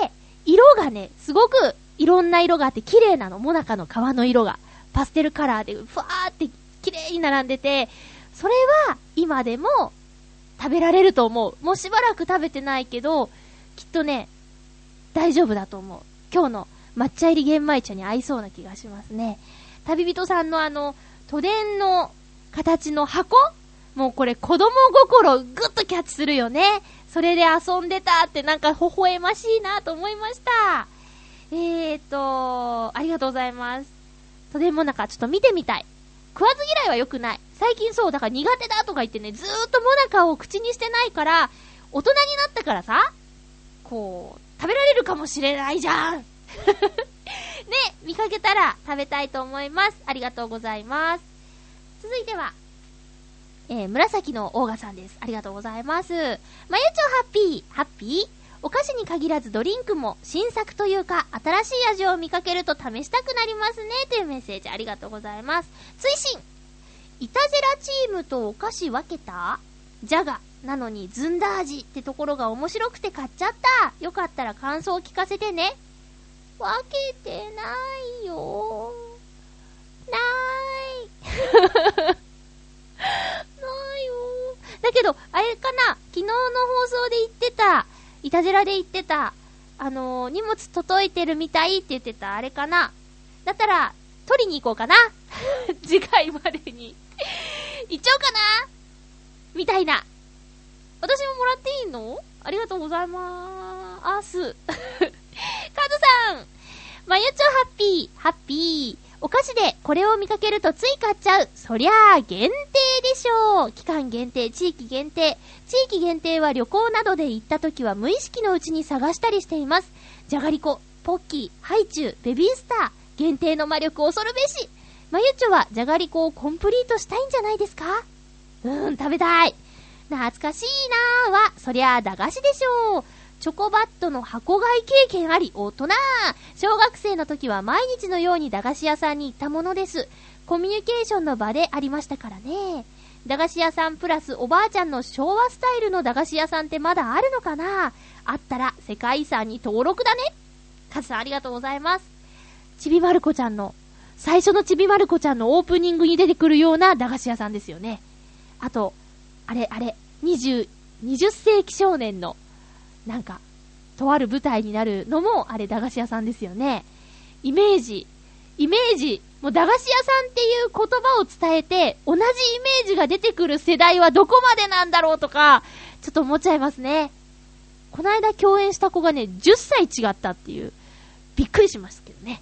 色がね、すごくいろんな色があって綺麗なの。もなかの皮の色が。パステルカラーで、ふわーって綺麗に並んでて、それは今でも食べられると思う。もうしばらく食べてないけど、きっとね、大丈夫だと思う。今日の抹茶入り玄米茶に合いそうな気がしますね。旅人さんのあの、都電の形の箱もうこれ子供心ぐっとキャッチするよね。それで遊んでたってなんか微笑ましいなと思いました。えーと、ありがとうございます。都電もなんかちょっと見てみたい。食わず嫌いは良くない。最近そう、だから苦手だとか言ってね、ずーっとモナカを口にしてないから、大人になったからさ、こう、食べられるかもしれないじゃん。<laughs> ね、見かけたら食べたいと思います。ありがとうございます。続いては、えー、紫のオーガさんです。ありがとうございます。まゆちょハッピー、ハッピー？お菓子に限らずドリンクも新作というか新しい味を見かけると試したくなりますねというメッセージありがとうございます。追伸イタジェラチームとお菓子分けた？ジャガなのにずんだ味ってところが面白くて買っちゃった？よかったら感想を聞かせてね。分けてないよない。ないよだけど、あれかな昨日の放送で言ってた、いたじらで言ってた、あのー、荷物届いてるみたいって言ってた、あれかな。だったら、取りに行こうかな。<laughs> 次回までに。行っちゃおうかな。みたいな。私ももらっていいの？ありがとうございまーす。<laughs> カズさん。まゆちょハッピー、ハッピー。お菓子でこれを見かけるとつい買っちゃう。そりゃあ限定。でしょう。期間限定、地域限定。地域限定は旅行などで行った時は無意識のうちに探したりしています。じゃがりこ、ポッキー、ハイチュウ、ベビースター。限定の魔力恐るべし。まゆっちょはじゃがりこをコンプリートしたいんじゃないですか？うーん、食べたい。懐かしいなーは、そりゃあ駄菓子でしょう。チョコバットの箱買い経験あり、大人小学生の時は毎日のように駄菓子屋さんに行ったものです。コミュニケーションの場でありましたからね。駄菓子屋さんプラスおばあちゃんの昭和スタイルの駄菓子屋さんってまだあるのかな？あったら世界遺産に登録だね。カズさんありがとうございます。ちびまる子ちゃんの、最初のちびまる子ちゃんのオープニングに出てくるような駄菓子屋さんですよね。あと、あれあれ、20、20世紀少年のなんか、とある舞台になるのも、あれ、駄菓子屋さんですよね。イメージ、イメージ、もう駄菓子屋さんっていう言葉を伝えて、同じイメージが出てくる世代はどこまでなんだろうとか、ちょっと思っちゃいますね。この間共演した子がね、10歳違ったっていう、びっくりしましたけどね。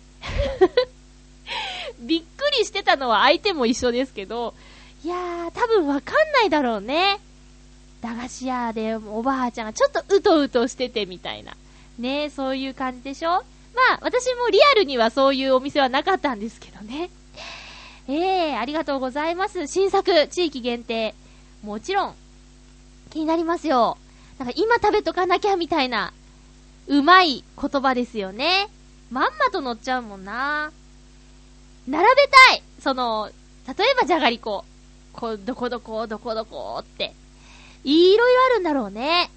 <laughs> びっくりしてたのは相手も一緒ですけど、いやー、多分わかんないだろうね。駄菓子屋でおばあちゃんがちょっとうとうとしててみたいな。ねそういう感じでしょ？まあ、私もリアルにはそういうお店はなかったんですけどね。ええー、ありがとうございます。新作、地域限定。もちろん、気になりますよ。なんか今食べとかなきゃみたいな、うまい言葉ですよね。まんまと乗っちゃうもんな。並べたいその、例えばじゃがりこ。こう、どこどこ、どこどこって。いろいろあるんだろうね。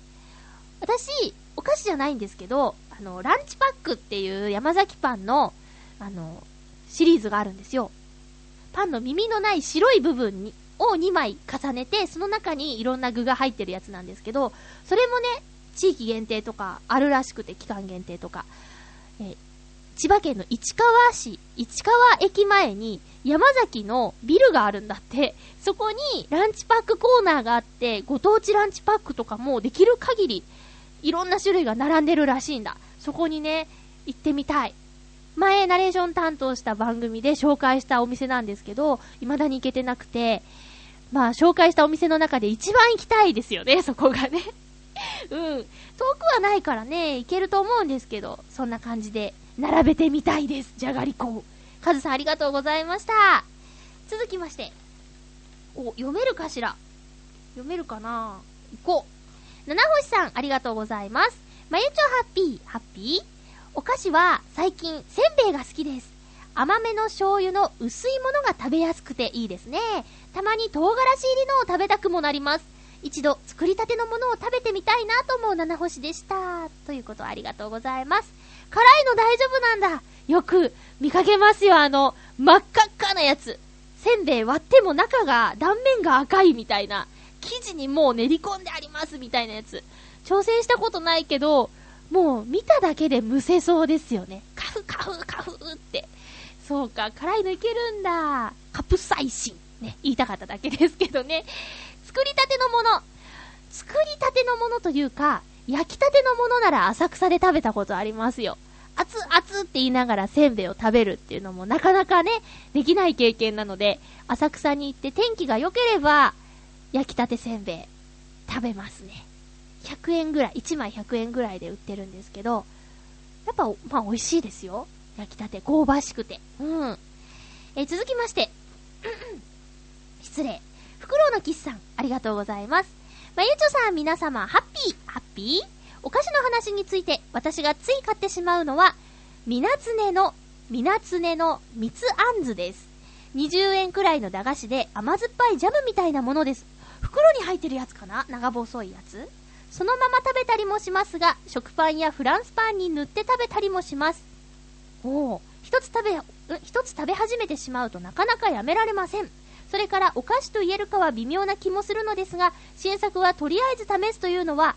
私、お菓子じゃないんですけど、の、ランチパックっていう山崎パンの、あの、シリーズがあるんですよ。パンの耳のない白い部分に、を2枚重ねて、その中にいろんな具が入ってるやつなんですけど、それもね、地域限定とかあるらしくて、期間限定とか。え千葉県の市川市、市川駅前に山崎のビルがあるんだって、そこにランチパックコーナーがあって、ご当地ランチパックとかもできる限り、いろんな種類が並んでるらしいんだ。そこにね、行ってみたい。前、ナレーション担当した番組で紹介したお店なんですけど、未だに行けてなくて、まあ、紹介したお店の中で一番行きたいですよね、<laughs> そこがね。うん。遠くはないからね、行けると思うんですけど、そんな感じで、並べてみたいです。じゃがりこ。カズさんありがとうございました。続きまして。お、読めるかしら？読めるかな？行こう。七星さんありがとうございます。まゆちょハッピー、ハッピー？お菓子は最近せんべいが好きです。甘めの醤油の薄いものが食べやすくていいですね。たまに唐辛子入りのを食べたくもなります。一度作りたてのものを食べてみたいなと思う七星でした。ということありがとうございます。辛いの大丈夫なんだ。よく見かけますよ、あの、真っ赤っかなやつ。せんべい割っても中が、断面が赤いみたいな。生地にもう練り込んでありますみたいなやつ。挑戦したことないけど、もう見ただけでむせそうですよね。カフカフカフって。そうか、辛いのいけるんだ。カプサイシン。ね、言いたかっただけですけどね。作りたてのもの。作りたてのものというか、焼きたてのものなら浅草で食べたことありますよ。熱々って言いながらせんべいを食べるっていうのもなかなかね、できない経験なので、浅草に行って天気が良ければ、焼きたてせんべい食べますね。100円ぐらい、1枚100円ぐらいで売ってるんですけど、やっぱ、まあ美味しいですよ。焼きたて、香ばしくて。うん。え続きまして、<clears throat> 失礼。フクロウのキスさん、ありがとうございます。まゆちょさん、皆様、ハッピー、ハッピー？お菓子の話について、私がつい買ってしまうのは、みなつねの、みなつねの蜜あんずです。20円くらいの駄菓子で甘酸っぱいジャムみたいなものです。袋に入ってるやつかな？長細いやつ？そのまま食べたりもしますが、食パンやフランスパンに塗って食べたりもします。おお、一つ食べ、一つ食べ始めてしまうとなかなかやめられません。それからお菓子と言えるかは微妙な気もするのですが、新作はとりあえず試すというのは、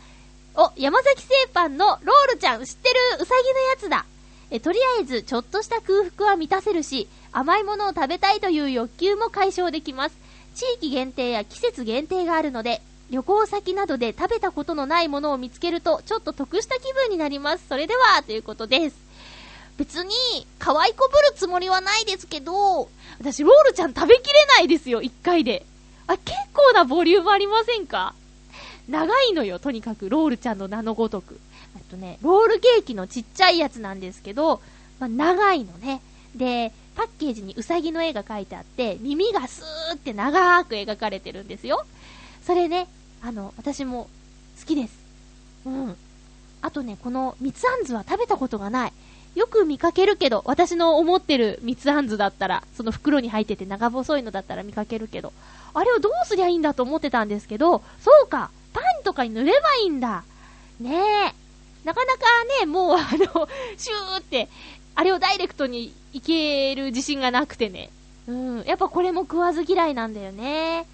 お、山崎製パンのロールちゃん知ってるうさぎのやつだ。え、とりあえずちょっとした空腹は満たせるし、甘いものを食べたいという欲求も解消できます。地域限定や季節限定があるので、旅行先などで食べたことのないものを見つけると、ちょっと得した気分になります。それでは、ということです。別に、可愛こぶるつもりはないですけど、私、ロールちゃん食べきれないですよ、一回で。あ、結構なボリュームありませんか？長いのよ、とにかく、ロールちゃんの名のごとく。えっとね、ロールケーキのちっちゃいやつなんですけど、まあ、長いのね。で、パッケージにウサギの絵が描いてあって、耳がスーって長く描かれてるんですよ。それね、あの、私も好きです。うん。あとね、この蜜あんずは食べたことがない。よく見かけるけど、私の思ってる蜜あんずだったら、その袋に入ってて長細いのだったら見かけるけど、あれをどうすりゃいいんだと思ってたんですけど、そうか、パンとかに塗ればいいんだ。ねえ。なかなかね、もうあの、シューって、あれをダイレクトにいける自信がなくてね。うん。やっぱこれも食わず嫌いなんだよね。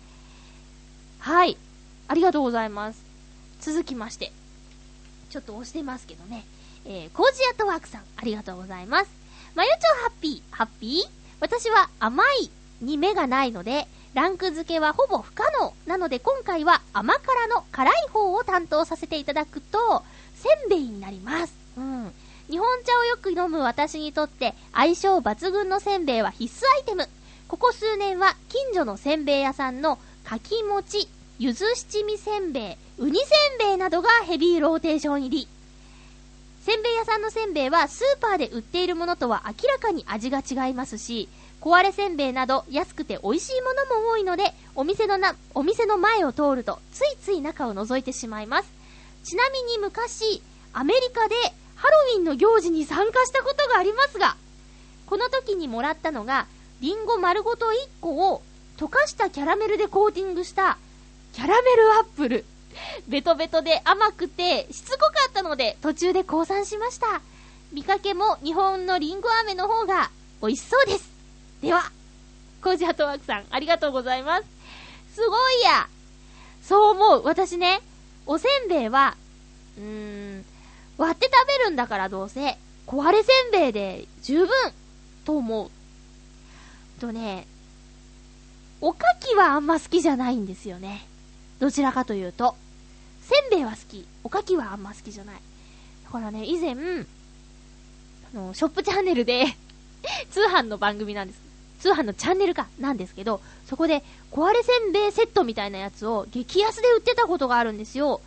はい。ありがとうございます。続きまして。ちょっと押してますけどね。えー、コージアットワークさん、ありがとうございます。まゆちょハッピー、ハッピー？私は甘いに目がないので、ランク付けはほぼ不可能。なので今回は甘辛の辛い方を担当させていただくと、せんべいになります。うん。日本茶をよく飲む私にとって相性抜群のせんべいは必須アイテム。ここ数年は近所のせんべい屋さんのかき餅、ゆず七味せんべい、ウニせんべいなどがヘビーローテーション入り。せんべい屋さんのせんべいはスーパーで売っているものとは明らかに味が違いますし、壊れせんべいなど安くて美味しいものも多いので、お店のな、お店の前を通るとついつい中を覗いてしまいます。ちなみに昔、アメリカでハロウィンの行事に参加したことがありますが、この時にもらったのが、リンゴ丸ごと1個を溶かしたキャラメルでコーティングしたキャラメルアップル。ベトベトで甘くてしつこかったので途中で降参しました。見かけも日本のリンゴ飴の方が美味しそうです。では、コージアトワークさんありがとうございます。すごいや。そう思う。私ね、おせんべいは、うーん、割って食べるんだからどうせ、壊れせんべいで十分と思う。とね、おかきはあんま好きじゃないんですよね。どちらかというと。せんべいは好き。おかきはあんま好きじゃない。だからね、以前、あの、ショップチャンネルで <laughs> 通販の番組なんです。通販のチャンネルか、なんですけど、そこで、壊れせんべいセットみたいなやつを激安で売ってたことがあるんですよ。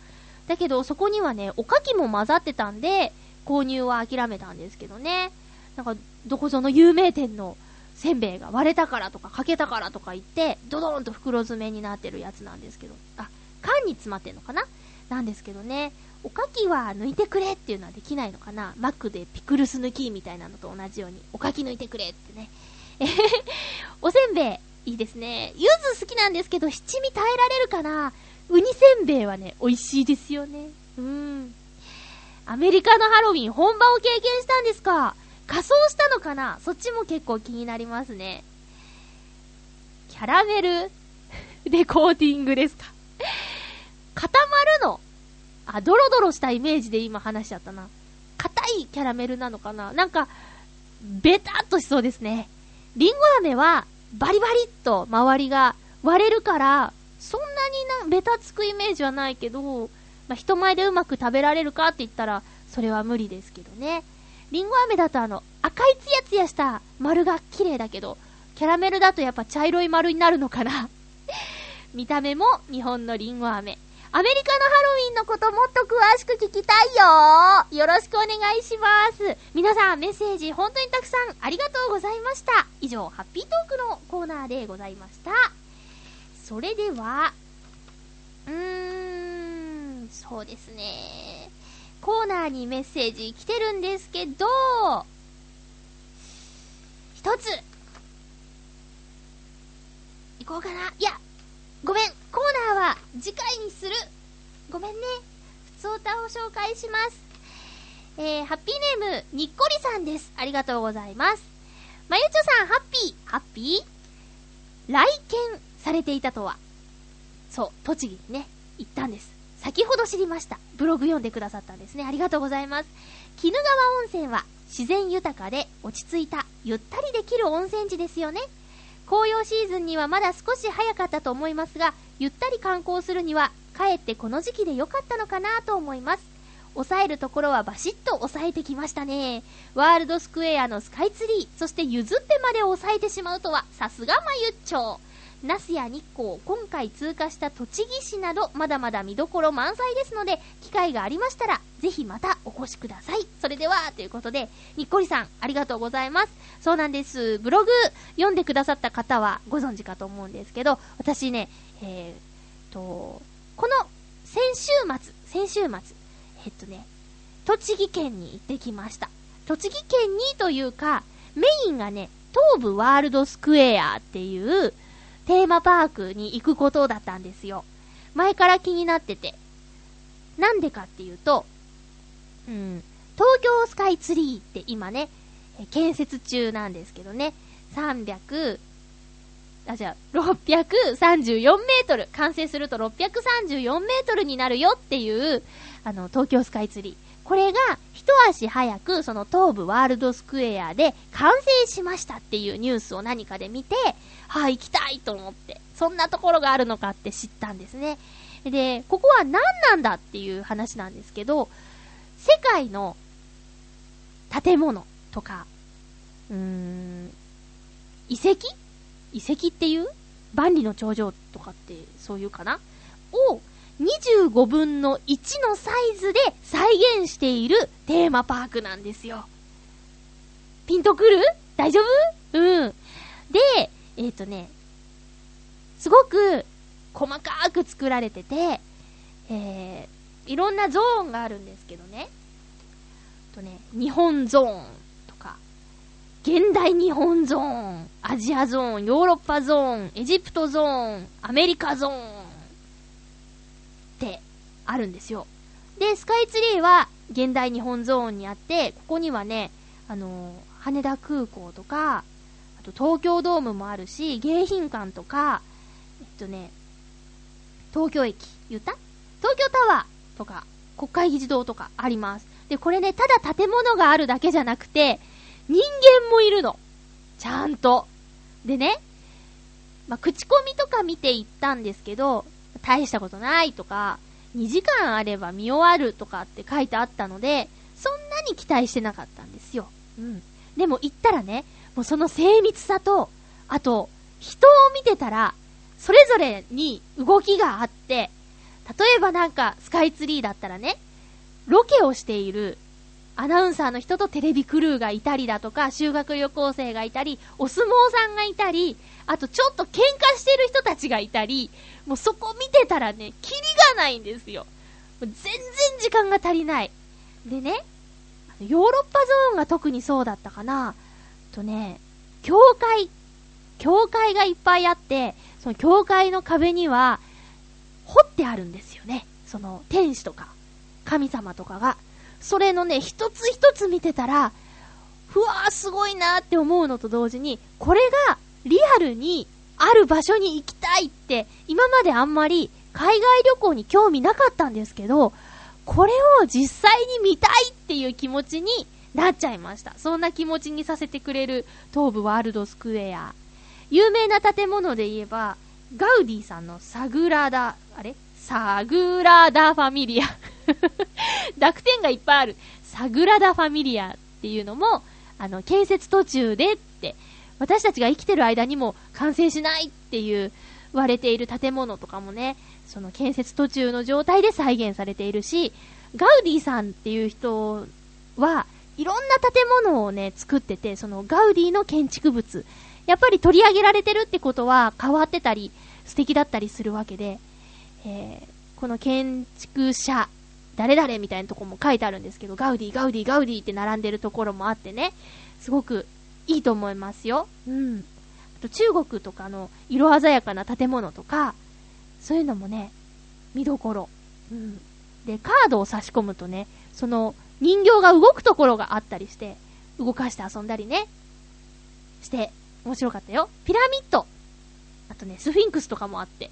だけど、そこにはね、おかきも混ざってたんで、購入は諦めたんですけどね。なんか、どこぞの有名店のせんべいが割れたからとか、欠けたからとか言って、ドドーンと袋詰めになってるやつなんですけど、あ、缶に詰まってんのかな？なんですけどね、おかきは抜いてくれっていうのはできないのかな？マックでピクルス抜きみたいなのと同じように、おかき抜いてくれってね。えへへおせんべい、いいですね。柚子好きなんですけど、七味耐えられるかな？ウニせんべいはね、美味しいですよね。うん。アメリカのハロウィン本場を経験したんですか？仮装したのかな？そっちも結構気になりますね。キャラメル？<laughs> でコーティングですか？固まるの？あ、ドロドロしたイメージで今話しちゃったな。硬いキャラメルなのかな？なんか、ベタっとしそうですね。リンゴ飴は、バリバリっと周りが割れるから、そんなにな、ベタつくイメージはないけど、まあ、人前でうまく食べられるかって言ったら、それは無理ですけどね。リンゴ飴だとあの、赤いツヤツヤした丸が綺麗だけど、キャラメルだとやっぱ茶色い丸になるのかな <laughs> 見た目も日本のリンゴ飴。アメリカのハロウィンのこともっと詳しく聞きたいよよろしくお願いします。皆さんメッセージ本当にたくさんありがとうございました。以上、ハッピートークのコーナーでございました。それでは、うーん、そうですね。コーナーにメッセージ来てるんですけど、一つ、いこうかな。いや、ごめん、コーナーは次回にする。ごめんね。ふつおたを紹介します。えー、ハッピーネーム、にっこりさんです。ありがとうございます。まゆちょさん、ハッピー、ハッピー？来県されていたとは。そう、栃木にね、行ったんです。先ほど知りました。ブログ読んでくださったんですね。ありがとうございます。鬼怒川温泉は自然豊かで落ち着いた、ゆったりできる温泉地ですよね。紅葉シーズンにはまだ少し早かったと思いますが、ゆったり観光するには、かえってこの時期で良かったのかなと思います。抑えるところはバシッと抑えてきましたね。ワールドスクエアのスカイツリー、そして譲ってまで抑えてしまうとは、さすがまゆっちょ。那須や日光、今回通過した栃木市など、まだまだ見どころ満載ですので、機会がありましたら、ぜひまたお越しください。それでは、ということで、にっこりさん、ありがとうございます。そうなんです。ブログ読んでくださった方はご存知かと思うんですけど、私ね、えー、と、この先週末、先週末、えっとね、栃木県に行ってきました。栃木県にというか、メインがね、東武ワールドスクエアっていうテーマパークに行くことだったんですよ。前から気になってて。なんでかっていうと、うん、東京スカイツリーって今ね、建設中なんですけどね、300、あ、じゃあ、634メートル。完成すると634メートルになるよっていう、あの、東京スカイツリー。これが、一足早く、その東武ワールドスクエアで完成しましたっていうニュースを何かで見て、はあ、行きたいと思って、そんなところがあるのかって知ったんですね。で、ここは何なんだっていう話なんですけど、世界の建物とか、うーん、遺跡？遺跡っていう？万里の長城とかってそういうかな？を25分の1のサイズで再現しているテーマパークなんですよ。ピンとくる？大丈夫？うん。で、えっ、とね、すごく細かく作られてて、えー、いろんなゾーンがあるんですけどね。とね、日本ゾーンとか、現代日本ゾーン、アジアゾーン、ヨーロッパゾーン、エジプトゾーン、アメリカゾーンってあるんですよ。で、スカイツリーは現代日本ゾーンにあって、ここにはね、あのー羽田空港とか、あと東京ドームもあるし、迎賓館とか、えっとね、東京駅、言った？東京タワーとか、国会議事堂とかあります。で、これね、ただ建物があるだけじゃなくて、人間もいるの。ちゃんと。でね、まあ、口コミとか見て行ったんですけど、大したことないとか、2時間あれば見終わるとかって書いてあったので、そんなに期待してなかったんですよ。うん。でも行ったらね、もうその精密さと、あと、人を見てたら、それぞれに動きがあって、例えばなんかスカイツリーだったらね、ロケをしているアナウンサーの人とテレビクルーがいたりだとか、修学旅行生がいたり、お相撲さんがいたり、あとちょっと喧嘩してる人たちがいたり、もうそこ見てたらね、キリがないんですよ。全然時間が足りない。でね、ヨーロッパゾーンが特にそうだったかな。とね、教会、教会がいっぱいあって、その教会の壁には、彫ってあるんですよね。その天使とか、神様とかが。それのね、一つ一つ見てたら、ふわーすごいなーって思うのと同時に、これがリアルにある場所に行きたいって、今まであんまり海外旅行に興味なかったんですけど、これを実際に見たいっていう気持ちになっちゃいました。そんな気持ちにさせてくれる東武ワールドスクエア。有名な建物で言えば、ガウディさんのサグラダ、あれ？サグラダファミリア。<laughs> 濁点がいっぱいある。サグラダファミリアっていうのも、あの、建設途中でって、私たちが生きてる間にも完成しないっていう言われている建物とかもね、その建設途中の状態で再現されているし、ガウディさんっていう人は、いろんな建物をね、作ってて、そのガウディの建築物、やっぱり取り上げられてるってことは変わってたり、素敵だったりするわけで、えーこの建築者、誰々みたいなとこも書いてあるんですけど、ガウディ、ガウディ、ガウディって並んでるところもあってね、すごくいいと思いますよ。うん。あと中国とかの色鮮やかな建物とか、そういうのもね、見どころ。うん。で、カードを差し込むとね、その人形が動くところがあったりして、動かして遊んだりね、して、面白かったよ。ピラミッド。あとね、スフィンクスとかもあって、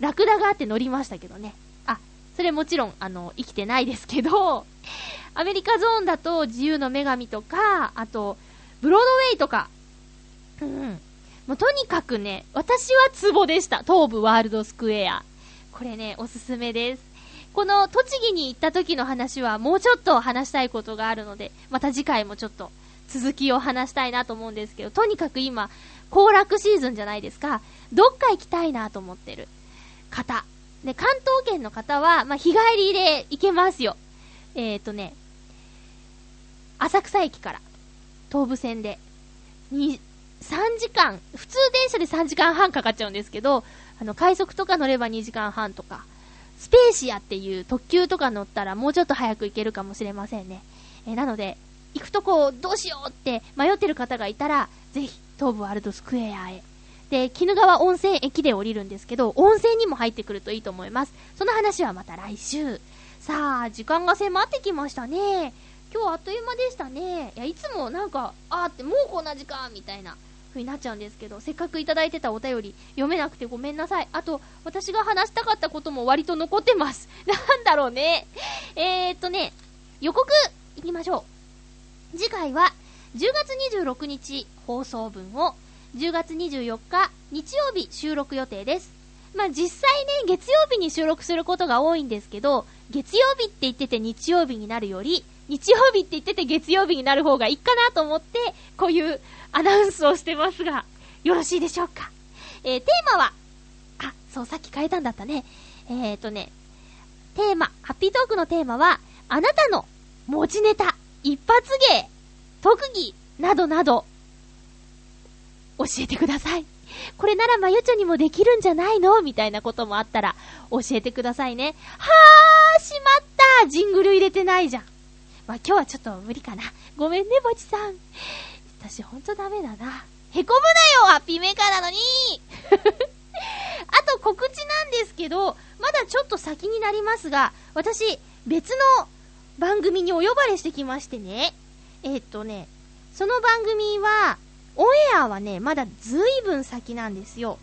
ラクダがあって乗りましたけどね。あ、それもちろん、あの、生きてないですけど、<laughs> アメリカゾーンだと自由の女神とか、あと、ブロードウェイとか、うん。もうとにかくね、私はツボでした。東武ワールドスクエア。これね、おすすめです。この栃木に行った時の話はもうちょっと話したいことがあるので、また次回もちょっと続きを話したいなと思うんですけど、とにかく今、行楽シーズンじゃないですか。どっか行きたいなと思ってる方。で、関東圏の方は、まあ、日帰りで行けますよ。えっ、ー、とね、浅草駅から、東武線で、に、3時間、普通電車で3時間半かかっちゃうんですけど、あの、快速とか乗れば2時間半とか、スペーシアっていう特急とか乗ったらもうちょっと早く行けるかもしれませんね。えー、なので、行くとこどうしようって迷ってる方がいたら、ぜひ、東武ワールドスクエアへ。で、鬼怒川温泉駅で降りるんですけど、温泉にも入ってくるといいと思います。その話はまた来週。さあ、時間が迫ってきましたね。今日あっという間でしたね。いや、いつもなんか、あーってもうこんな時間みたいな風になっちゃうんですけど、せっかくいただいてたお便り読めなくてごめんなさい。あと、私が話したかったことも割と残ってます。<laughs> なんだろうね。えーっとね、予告いきましょう。次回は10月26日放送分を10月24日日曜日収録予定です。まあ、実際ね、月曜日に収録することが多いんですけど、月曜日って言ってて日曜日になるより、日曜日って言ってて月曜日になる方がいいかなと思って、こういうアナウンスをしてますが、よろしいでしょうか。えー、テーマは、あ、そう、さっき変えたんだったね。えーとね、テーマ、ハッピートークのテーマは、あなたの持ちネタ、一発芸、特技、などなど、教えてください。これならまゆちょにもできるんじゃないの？みたいなこともあったら、教えてくださいね。はー、しまったジングル入れてないじゃん。まあ、今日はちょっと無理かな。ごめんね、ぼちさん。私ほんとダメだな。へこむなよハッピーメーカーなのにあと告知なんですけど、まだちょっと先になりますが、私、別の番組にお呼ばれしてきましてね。えー、っとね、その番組は、オンエアはね、まだずいぶん先なんですよ。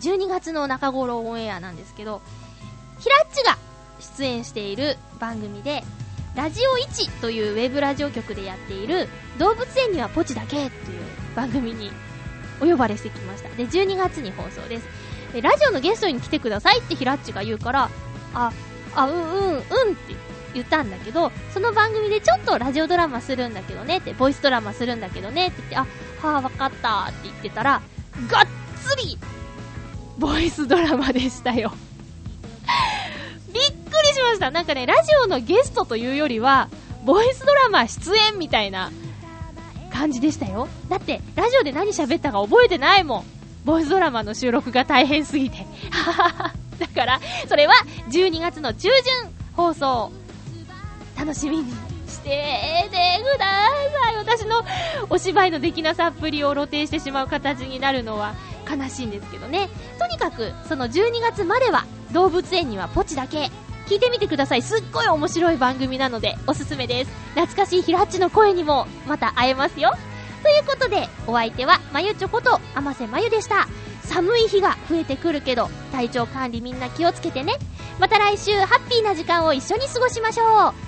12月の中頃オンエアなんですけど、ヒラッチが出演している番組で、ラジオ1というウェブラジオ局でやっている、動物園にはポチだけという番組にお呼ばれしてきました。で、12月に放送です。で、ラジオのゲストに来てくださいってヒラッチが言うから、あ、あ、うん、うん、うんって言って言ったんだけど、その番組でちょっとラジオドラマするんだけどねって、ボイスドラマするんだけどねって言って、あ、はあ、わかったって言ってたら、がっつり、ボイスドラマでしたよ <laughs> びっくりしました。なんかね、ラジオのゲストというよりは、ボイスドラマ出演みたいな感じでしたよ。だって、ラジオで何喋ったか覚えてないもん。ボイスドラマの収録が大変すぎて。<laughs> だから、それは12月の中旬放送楽しみにしててください。私のお芝居のできなさっぷりを露呈してしまう形になるのは悲しいんですけどね。とにかく、その12月までは動物園にはポチだけ。聞いてみてください。すっごい面白い番組なのでおすすめです。懐かしいひらっちの声にもまた会えますよ。ということで、お相手はまゆちょこと甘瀬まゆでした。寒い日が増えてくるけど、体調管理みんな気をつけてね。また来週、ハッピーな時間を一緒に過ごしましょう。